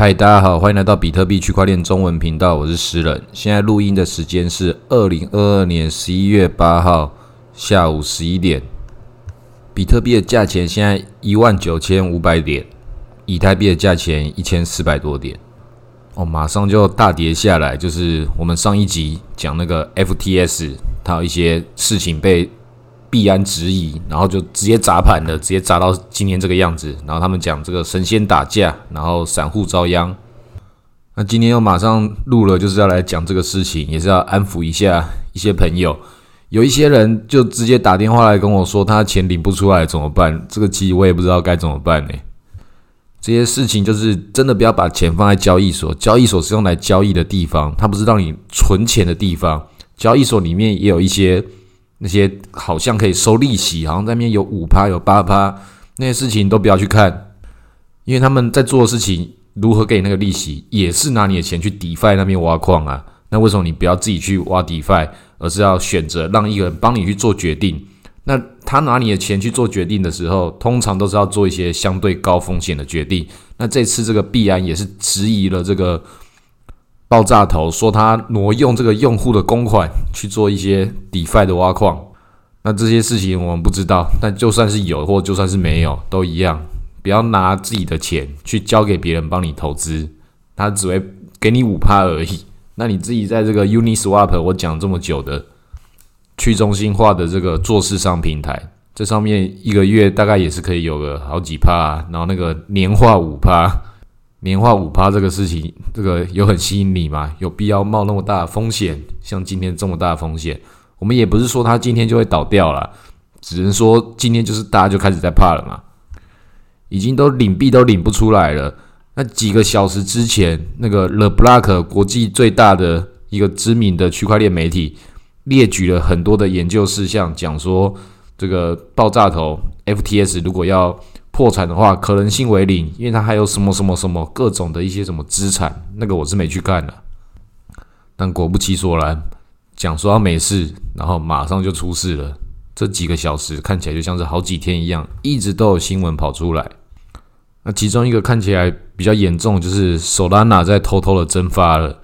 嗨，大家好，欢迎来到比特币区块链中文频道，我是诗人。现在录音的时间是二零二二年十一月八号下午十一点。比特币的价钱现在一万九千五百点，以太币的价钱一千四百多点。哦，马上就大跌下来，就是我们上一集讲那个 FTS，它有一些事情被。币安质疑，然后就直接砸盘了，直接砸到今天这个样子。然后他们讲这个神仙打架，然后散户遭殃。那今天又马上录了，就是要来讲这个事情，也是要安抚一下一些朋友。有一些人就直接打电话来跟我说，他钱领不出来怎么办？这个其实我也不知道该怎么办呢。这些事情就是真的不要把钱放在交易所，交易所是用来交易的地方，它不是让你存钱的地方。交易所里面也有一些。那些好像可以收利息，好像那边有五趴有八趴，那些事情都不要去看，因为他们在做的事情如何给你那个利息，也是拿你的钱去 DeFi 那边挖矿啊。那为什么你不要自己去挖 DeFi，而是要选择让一个人帮你去做决定？那他拿你的钱去做决定的时候，通常都是要做一些相对高风险的决定。那这次这个币安也是质疑了这个。爆炸头说他挪用这个用户的公款去做一些 DeFi 的挖矿，那这些事情我们不知道。但就算是有，或就算是没有，都一样，不要拿自己的钱去交给别人帮你投资，他只会给你五趴而已。那你自己在这个 Uniswap，我讲这么久的去中心化的这个做市商平台，这上面一个月大概也是可以有个好几趴，然后那个年化五趴。年化五趴这个事情，这个有很吸引你吗？有必要冒那么大的风险？像今天这么大的风险，我们也不是说它今天就会倒掉了，只能说今天就是大家就开始在怕了嘛。已经都领币都领不出来了。那几个小时之前，那个 The Block 国际最大的一个知名的区块链媒体列举了很多的研究事项，讲说这个爆炸头 FTS 如果要。破产的话，可能性为零，因为它还有什么什么什么各种的一些什么资产，那个我是没去看的。但果不其然，讲说没事，然后马上就出事了。这几个小时看起来就像是好几天一样，一直都有新闻跑出来。那其中一个看起来比较严重，就是 Solana 在偷偷的蒸发了，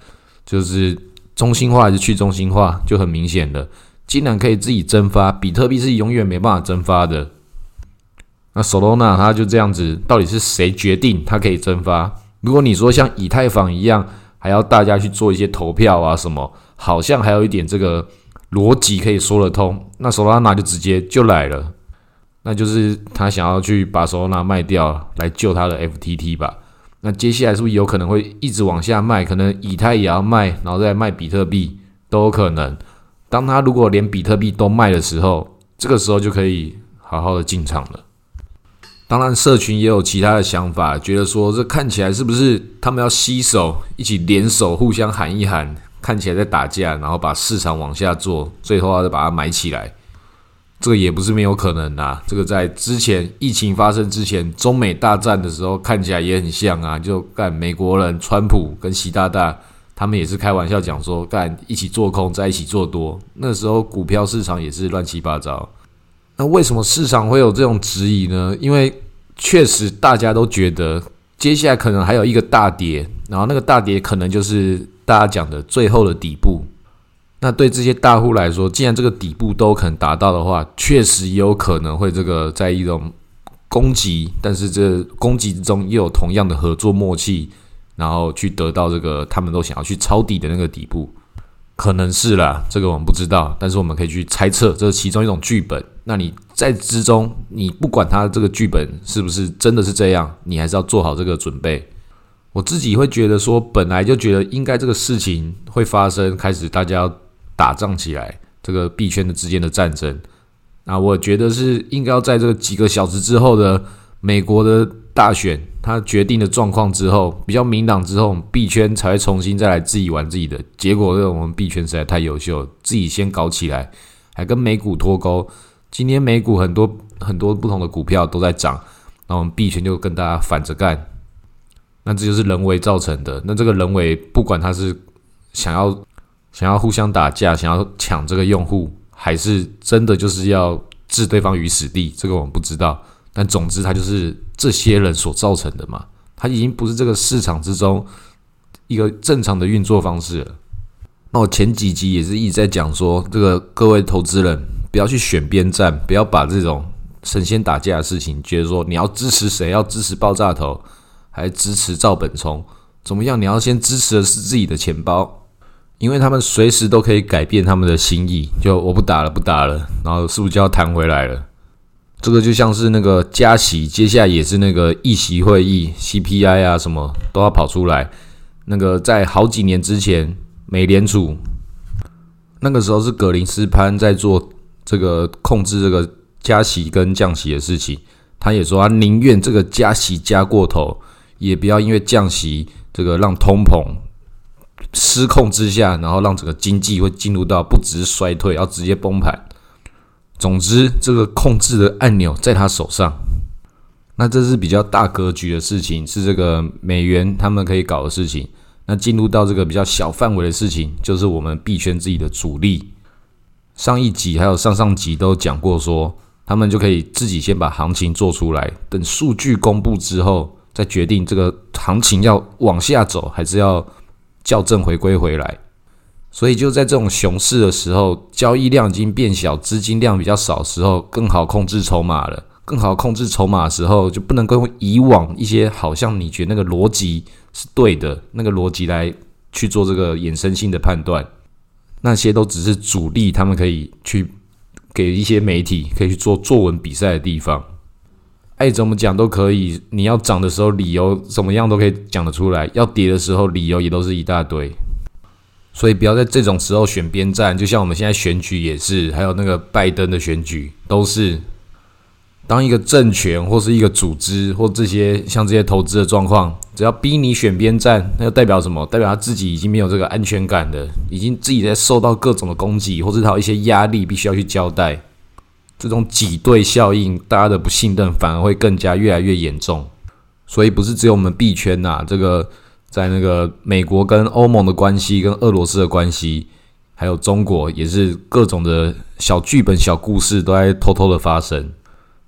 就是中心化还是去中心化，就很明显的，竟然可以自己蒸发，比特币是永远没办法蒸发的。那 Solana 它就这样子，到底是谁决定它可以蒸发？如果你说像以太坊一样，还要大家去做一些投票啊什么，好像还有一点这个逻辑可以说得通。那 Solana 就直接就来了，那就是他想要去把 Solana 卖掉来救他的 FTT 吧？那接下来是不是有可能会一直往下卖？可能以太也要卖，然后再卖比特币都有可能。当他如果连比特币都卖的时候，这个时候就可以好好的进场了。当然，社群也有其他的想法，觉得说这看起来是不是他们要携手一起联手，互相喊一喊，看起来在打架，然后把市场往下做，最后再把它买起来。这个也不是没有可能啊。这个在之前疫情发生之前，中美大战的时候看起来也很像啊。就干美国人川普跟习大大，他们也是开玩笑讲说干一起做空，在一起做多。那时候股票市场也是乱七八糟。那为什么市场会有这种质疑呢？因为确实大家都觉得接下来可能还有一个大跌，然后那个大跌可能就是大家讲的最后的底部。那对这些大户来说，既然这个底部都可能达到的话，确实有可能会这个在一种攻击，但是这攻击之中又有同样的合作默契，然后去得到这个他们都想要去抄底的那个底部。可能是啦，这个我们不知道，但是我们可以去猜测，这是其中一种剧本。那你在之中，你不管它这个剧本是不是真的是这样，你还是要做好这个准备。我自己会觉得说，本来就觉得应该这个事情会发生，开始大家打仗起来，这个币圈的之间的战争。那我觉得是应该要在这几个小时之后的美国的。大选他决定的状况之后，比较明朗之后，币圈才会重新再来自己玩自己的。结果，我们币圈实在太优秀，自己先搞起来，还跟美股脱钩。今天美股很多很多不同的股票都在涨，那我们币圈就跟大家反着干。那这就是人为造成的。那这个人为，不管他是想要想要互相打架，想要抢这个用户，还是真的就是要置对方于死地，这个我们不知道。但总之，它就是这些人所造成的嘛。它已经不是这个市场之中一个正常的运作方式了。那我前几集也是一直在讲说，这个各位投资人不要去选边站，不要把这种神仙打架的事情，觉得说你要支持谁，要支持爆炸头，还支持赵本聪，怎么样？你要先支持的是自己的钱包，因为他们随时都可以改变他们的心意，就我不打了，不打了，然后是不是就要弹回来了？这个就像是那个加息，接下来也是那个议席会议，CPI 啊什么都要跑出来。那个在好几年之前，美联储那个时候是格林斯潘在做这个控制这个加息跟降息的事情，他也说他宁愿这个加息加过头，也不要因为降息这个让通膨失控之下，然后让整个经济会进入到不只是衰退，要直接崩盘。总之，这个控制的按钮在他手上。那这是比较大格局的事情，是这个美元他们可以搞的事情。那进入到这个比较小范围的事情，就是我们币圈自己的主力。上一集还有上上集都讲过，说他们就可以自己先把行情做出来，等数据公布之后，再决定这个行情要往下走，还是要校正回归回来。所以就在这种熊市的时候，交易量已经变小，资金量比较少时候，更好控制筹码了。更好控制筹码的时候，就不能够用以往一些好像你觉得那个逻辑是对的那个逻辑来去做这个衍生性的判断。那些都只是主力，他们可以去给一些媒体可以去做作文比赛的地方。爱怎么讲都可以，你要涨的时候理由怎么样都可以讲得出来，要跌的时候理由也都是一大堆。所以不要在这种时候选边站，就像我们现在选举也是，还有那个拜登的选举都是，当一个政权或是一个组织或这些像这些投资的状况，只要逼你选边站，那就代表什么？代表他自己已经没有这个安全感的，已经自己在受到各种的攻击，或是他有一些压力，必须要去交代。这种挤兑效应，大家的不信任反而会更加越来越严重。所以不是只有我们币圈呐，这个。在那个美国跟欧盟的关系，跟俄罗斯的关系，还有中国，也是各种的小剧本、小故事都在偷偷的发生。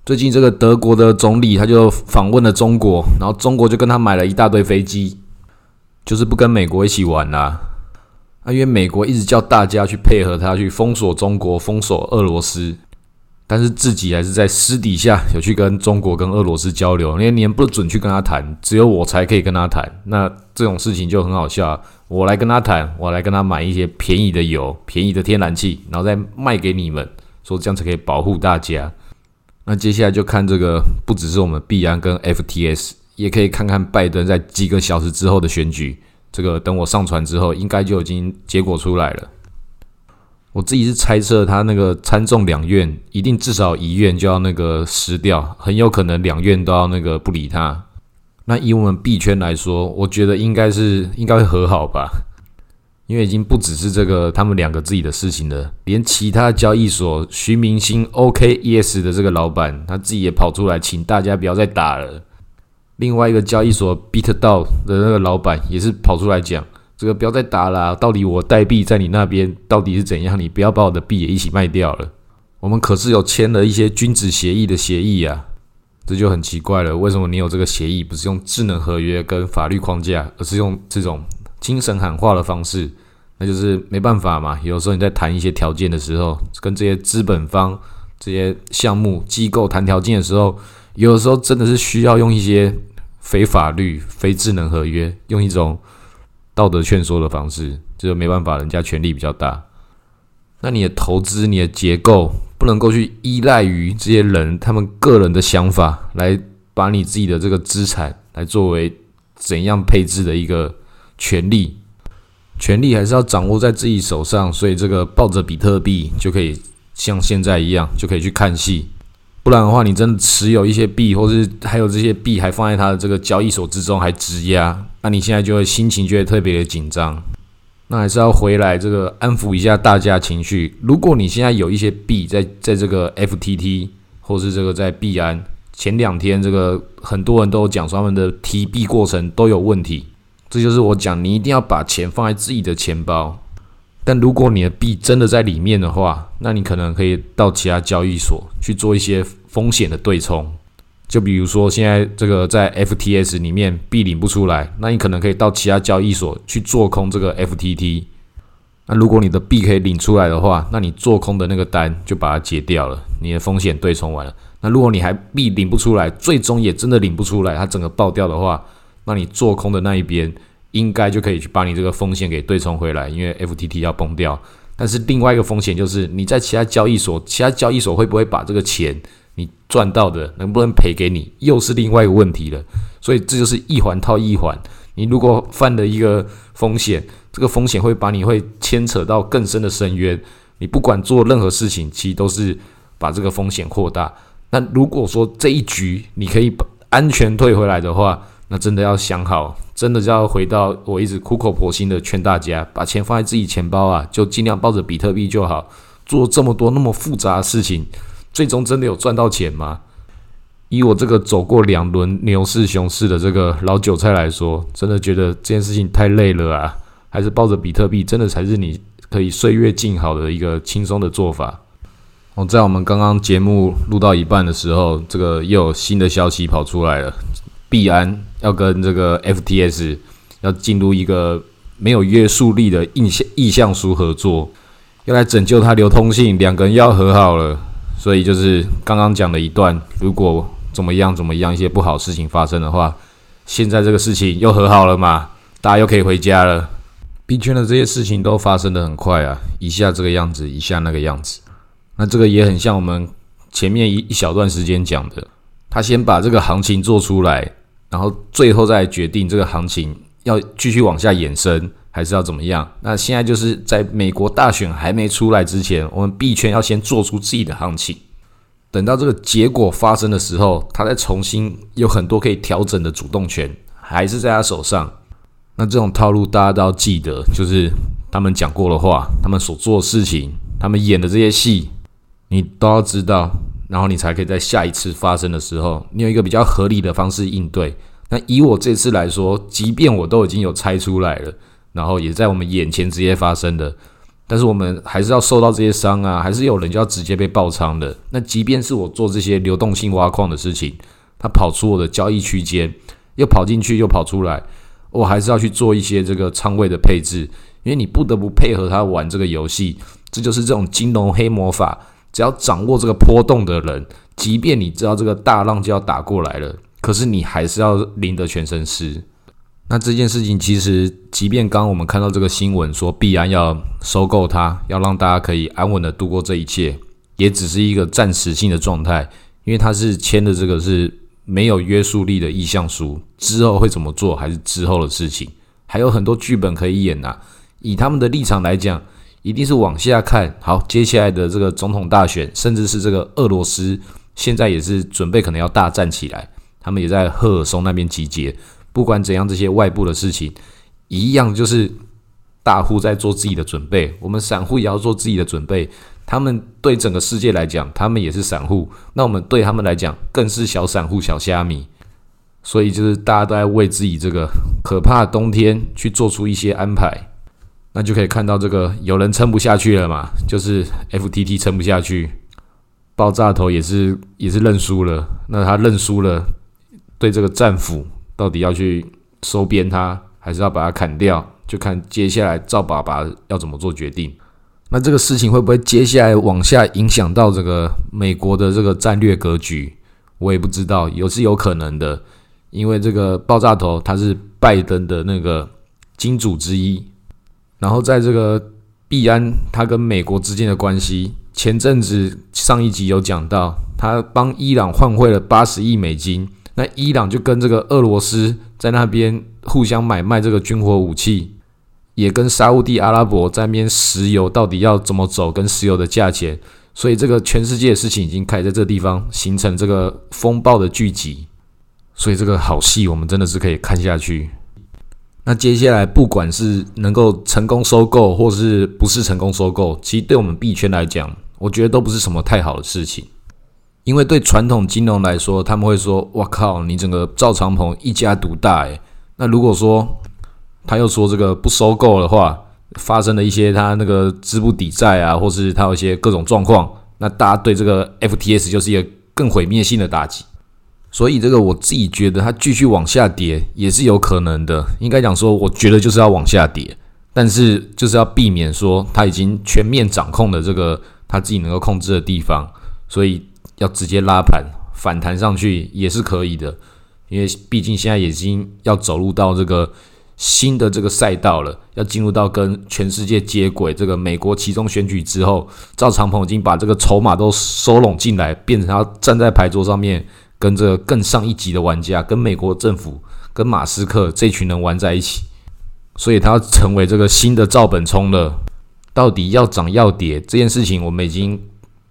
最近这个德国的总理他就访问了中国，然后中国就跟他买了一大堆飞机，就是不跟美国一起玩啦。啊，因为美国一直叫大家去配合他，去封锁中国、封锁俄罗斯。但是自己还是在私底下有去跟中国、跟俄罗斯交流，因为你不准去跟他谈，只有我才可以跟他谈。那这种事情就很好笑啊，我来跟他谈，我来跟他买一些便宜的油、便宜的天然气，然后再卖给你们，说这样才可以保护大家。那接下来就看这个，不只是我们必然跟 FTS，也可以看看拜登在几个小时之后的选举。这个等我上传之后，应该就已经结果出来了。我自己是猜测，他那个参众两院一定至少一院就要那个失掉，很有可能两院都要那个不理他。那以我们币圈来说，我觉得应该是应该会和好吧，因为已经不只是这个他们两个自己的事情了，连其他交易所徐明星 OKES 的这个老板他自己也跑出来，请大家不要再打了。另外一个交易所 BitDao 的那个老板也是跑出来讲。这个不要再打了，到底我代币在你那边到底是怎样？你不要把我的币也一起卖掉了。我们可是有签了一些君子协议的协议啊，这就很奇怪了。为什么你有这个协议，不是用智能合约跟法律框架，而是用这种精神喊话的方式？那就是没办法嘛。有时候你在谈一些条件的时候，跟这些资本方、这些项目机构谈条件的时候，有的时候真的是需要用一些非法律、非智能合约，用一种。道德劝说的方式，这个没办法，人家权力比较大。那你的投资、你的结构不能够去依赖于这些人他们个人的想法，来把你自己的这个资产来作为怎样配置的一个权利。权利还是要掌握在自己手上，所以这个抱着比特币就可以像现在一样，就可以去看戏。不然的话，你真的持有一些币，或是还有这些币还放在他的这个交易所之中，还质押，那你现在就会心情就会特别的紧张。那还是要回来这个安抚一下大家情绪。如果你现在有一些币在在这个 FTT 或是这个在币安，前两天这个很多人都讲说他们的提币过程都有问题，这就是我讲你一定要把钱放在自己的钱包。但如果你的币真的在里面的话，那你可能可以到其他交易所去做一些风险的对冲。就比如说现在这个在 FTS 里面币领不出来，那你可能可以到其他交易所去做空这个 FTT。那如果你的币可以领出来的话，那你做空的那个单就把它解掉了，你的风险对冲完了。那如果你还币领不出来，最终也真的领不出来，它整个爆掉的话，那你做空的那一边应该就可以去把你这个风险给对冲回来，因为 FTT 要崩掉。但是另外一个风险就是你在其他交易所，其他交易所会不会把这个钱？赚到的能不能赔给你，又是另外一个问题了。所以这就是一环套一环。你如果犯了一个风险，这个风险会把你会牵扯到更深的深渊。你不管做任何事情，其实都是把这个风险扩大。那如果说这一局你可以安全退回来的话，那真的要想好，真的就要回到我一直苦口婆心的劝大家，把钱放在自己钱包啊，就尽量抱着比特币就好。做这么多那么复杂的事情。最终真的有赚到钱吗？以我这个走过两轮牛市、熊市的这个老韭菜来说，真的觉得这件事情太累了啊！还是抱着比特币，真的才是你可以岁月静好的一个轻松的做法。哦，在我们刚刚节目录到一半的时候，这个又有新的消息跑出来了：币安要跟这个 FTS 要进入一个没有约束力的意向意向书合作，要来拯救它流通性，两个人要和好了。所以就是刚刚讲的一段，如果怎么样怎么样，一些不好事情发生的话，现在这个事情又和好了嘛，大家又可以回家了。币圈的这些事情都发生的很快啊，一下这个样子，一下那个样子。那这个也很像我们前面一一小段时间讲的，他先把这个行情做出来，然后最后再决定这个行情要继续往下延伸。还是要怎么样？那现在就是在美国大选还没出来之前，我们币圈要先做出自己的行情。等到这个结果发生的时候，他再重新有很多可以调整的主动权，还是在他手上。那这种套路大家都要记得，就是他们讲过的话，他们所做的事情，他们演的这些戏，你都要知道，然后你才可以在下一次发生的时候，你有一个比较合理的方式应对。那以我这次来说，即便我都已经有猜出来了。然后也在我们眼前直接发生的，但是我们还是要受到这些伤啊，还是有人就要直接被爆仓的。那即便是我做这些流动性挖矿的事情，他跑出我的交易区间，又跑进去又跑出来，我还是要去做一些这个仓位的配置，因为你不得不配合他玩这个游戏。这就是这种金融黑魔法，只要掌握这个波动的人，即便你知道这个大浪就要打过来了，可是你还是要淋得全身湿。那这件事情其实，即便刚刚我们看到这个新闻说必然要收购它，要让大家可以安稳的度过这一切，也只是一个暂时性的状态，因为它是签的这个是没有约束力的意向书，之后会怎么做还是之后的事情，还有很多剧本可以演呐。以他们的立场来讲，一定是往下看好接下来的这个总统大选，甚至是这个俄罗斯现在也是准备可能要大战起来，他们也在赫尔松那边集结。不管怎样，这些外部的事情一样，就是大户在做自己的准备，我们散户也要做自己的准备。他们对整个世界来讲，他们也是散户，那我们对他们来讲，更是小散户、小虾米。所以，就是大家都在为自己这个可怕的冬天去做出一些安排。那就可以看到，这个有人撑不下去了嘛？就是 FTT 撑不下去，爆炸头也是也是认输了。那他认输了，对这个战斧。到底要去收编它，还是要把它砍掉？就看接下来赵爸爸要怎么做决定。那这个事情会不会接下来往下影响到这个美国的这个战略格局？我也不知道，有是有可能的。因为这个爆炸头他是拜登的那个金主之一，然后在这个币安他跟美国之间的关系，前阵子上一集有讲到，他帮伊朗换汇了八十亿美金。那伊朗就跟这个俄罗斯在那边互相买卖这个军火武器，也跟沙地阿拉伯在那边石油到底要怎么走，跟石油的价钱，所以这个全世界的事情已经开始在这个地方形成这个风暴的聚集，所以这个好戏我们真的是可以看下去。那接下来不管是能够成功收购，或是不是成功收购，其实对我们币圈来讲，我觉得都不是什么太好的事情。因为对传统金融来说，他们会说：“我靠，你整个赵长鹏一家独大。”诶，那如果说他又说这个不收购的话，发生了一些他那个资不抵债啊，或是他有一些各种状况，那大家对这个 FTS 就是一个更毁灭性的打击。所以这个我自己觉得它继续往下跌也是有可能的。应该讲说，我觉得就是要往下跌，但是就是要避免说它已经全面掌控的这个它自己能够控制的地方，所以要直接拉盘反弹上去也是可以的。因为毕竟现在已经要走入到这个新的这个赛道了，要进入到跟全世界接轨。这个美国其中选举之后，赵长鹏已经把这个筹码都收拢进来，变成他站在牌桌上面。跟这个更上一级的玩家，跟美国政府、跟马斯克这群人玩在一起，所以他要成为这个新的赵本聪了。到底要涨要跌这件事情，我们已经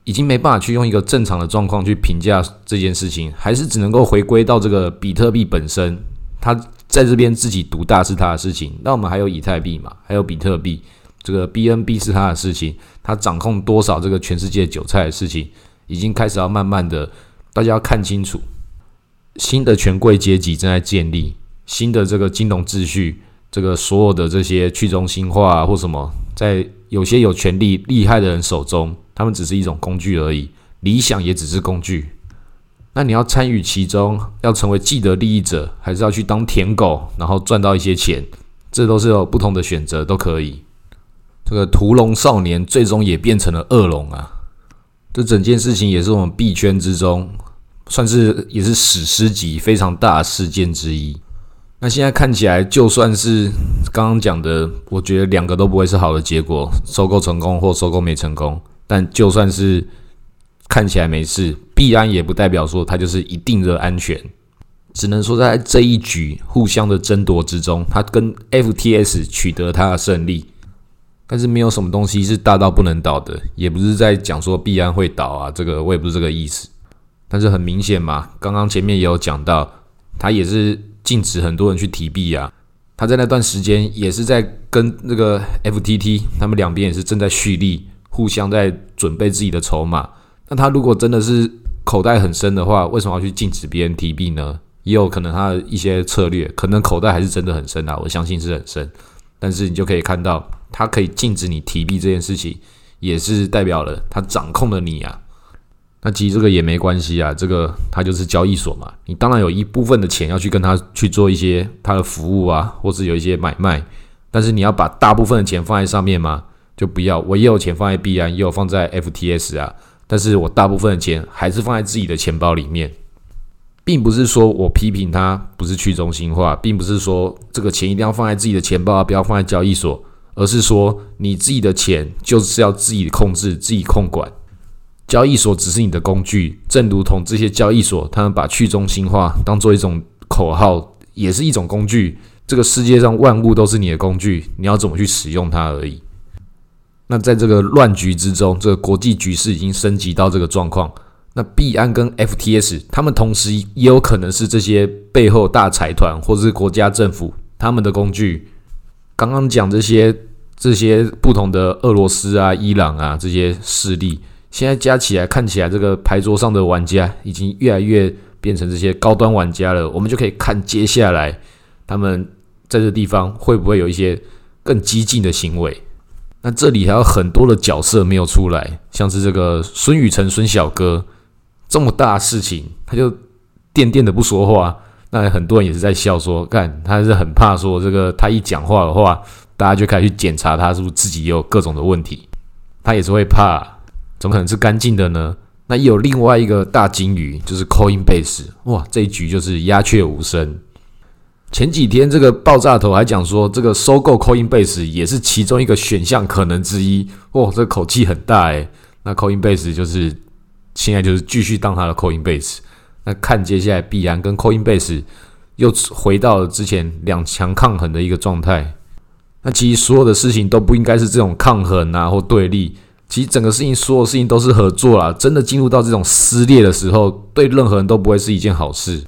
已经没办法去用一个正常的状况去评价这件事情，还是只能够回归到这个比特币本身。它在这边自己独大是它的事情，那我们还有以太币嘛，还有比特币，这个 BNB 是它的事情，它掌控多少这个全世界韭菜的事情，已经开始要慢慢的。大家要看清楚，新的权贵阶级正在建立新的这个金融秩序，这个所有的这些去中心化或什么，在有些有权力厉害的人手中，他们只是一种工具而已，理想也只是工具。那你要参与其中，要成为既得利益者，还是要去当舔狗，然后赚到一些钱，这都是有不同的选择，都可以。这个屠龙少年最终也变成了恶龙啊！这整件事情也是我们币圈之中。算是也是史诗级非常大的事件之一。那现在看起来，就算是刚刚讲的，我觉得两个都不会是好的结果，收购成功或收购没成功。但就算是看起来没事，必安也不代表说它就是一定的安全。只能说在这一局互相的争夺之中，它跟 FTS 取得它的胜利。但是没有什么东西是大到不能倒的，也不是在讲说必安会倒啊，这个我也不是这个意思。但是很明显嘛，刚刚前面也有讲到，他也是禁止很多人去提币啊。他在那段时间也是在跟那个 FTT，他们两边也是正在蓄力，互相在准备自己的筹码。那他如果真的是口袋很深的话，为什么要去禁止别人提币呢？也有可能他的一些策略，可能口袋还是真的很深啊，我相信是很深。但是你就可以看到，他可以禁止你提币这件事情，也是代表了他掌控了你啊。那其实这个也没关系啊，这个它就是交易所嘛，你当然有一部分的钱要去跟他去做一些他的服务啊，或是有一些买卖，但是你要把大部分的钱放在上面吗？就不要，我也有钱放在币安，也有放在 FTS 啊，但是我大部分的钱还是放在自己的钱包里面，并不是说我批评它不是去中心化，并不是说这个钱一定要放在自己的钱包，不要放在交易所，而是说你自己的钱就是要自己控制、自己控管。交易所只是你的工具，正如同这些交易所，他们把去中心化当做一种口号，也是一种工具。这个世界上万物都是你的工具，你要怎么去使用它而已。那在这个乱局之中，这个国际局势已经升级到这个状况。那币安跟 FTS，他们同时也有可能是这些背后大财团或者是国家政府他们的工具。刚刚讲这些这些不同的俄罗斯啊、伊朗啊这些势力。现在加起来看起来，这个牌桌上的玩家已经越来越变成这些高端玩家了。我们就可以看接下来他们在这地方会不会有一些更激进的行为。那这里还有很多的角色没有出来，像是这个孙宇晨孙小哥这么大事情，他就垫垫的不说话。那很多人也是在笑说，干他是很怕说这个他一讲话的话，大家就开始去检查他是不是自己有各种的问题，他也是会怕。怎么可能是干净的呢？那也有另外一个大金鱼，就是 Coinbase。哇，这一局就是鸦雀无声。前几天这个爆炸头还讲说，这个收购 Coinbase 也是其中一个选项可能之一。哇，这口气很大诶。那 Coinbase 就是现在就是继续当他的 Coinbase。那看接下来必然跟 Coinbase 又回到了之前两强抗衡的一个状态。那其实所有的事情都不应该是这种抗衡啊或对立。其实整个事情，所有事情都是合作啦。真的进入到这种撕裂的时候，对任何人都不会是一件好事。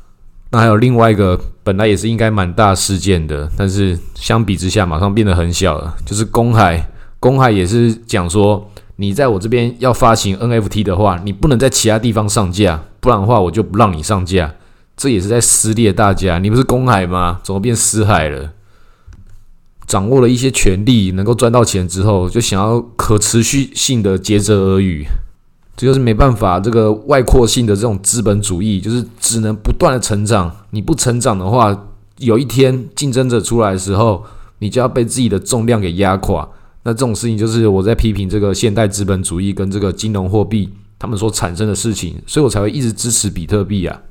那还有另外一个，本来也是应该蛮大事件的，但是相比之下，马上变得很小了。就是公海，公海也是讲说，你在我这边要发行 NFT 的话，你不能在其他地方上架，不然的话我就不让你上架。这也是在撕裂大家。你不是公海吗？怎么变私海了？掌握了一些权利，能够赚到钱之后，就想要可持续性的竭泽而渔。这就是没办法，这个外扩性的这种资本主义，就是只能不断的成长。你不成长的话，有一天竞争者出来的时候，你就要被自己的重量给压垮。那这种事情就是我在批评这个现代资本主义跟这个金融货币他们所产生的事情，所以我才会一直支持比特币啊。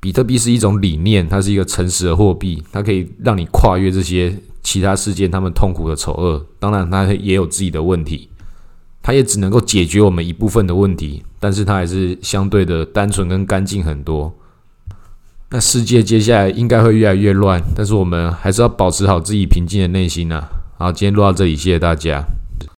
比特币是一种理念，它是一个诚实的货币，它可以让你跨越这些其他事件他们痛苦的丑恶。当然，它也有自己的问题。它也只能够解决我们一部分的问题，但是它还是相对的单纯跟干净很多。那世界接下来应该会越来越乱，但是我们还是要保持好自己平静的内心呐。好，今天录到这里，谢谢大家。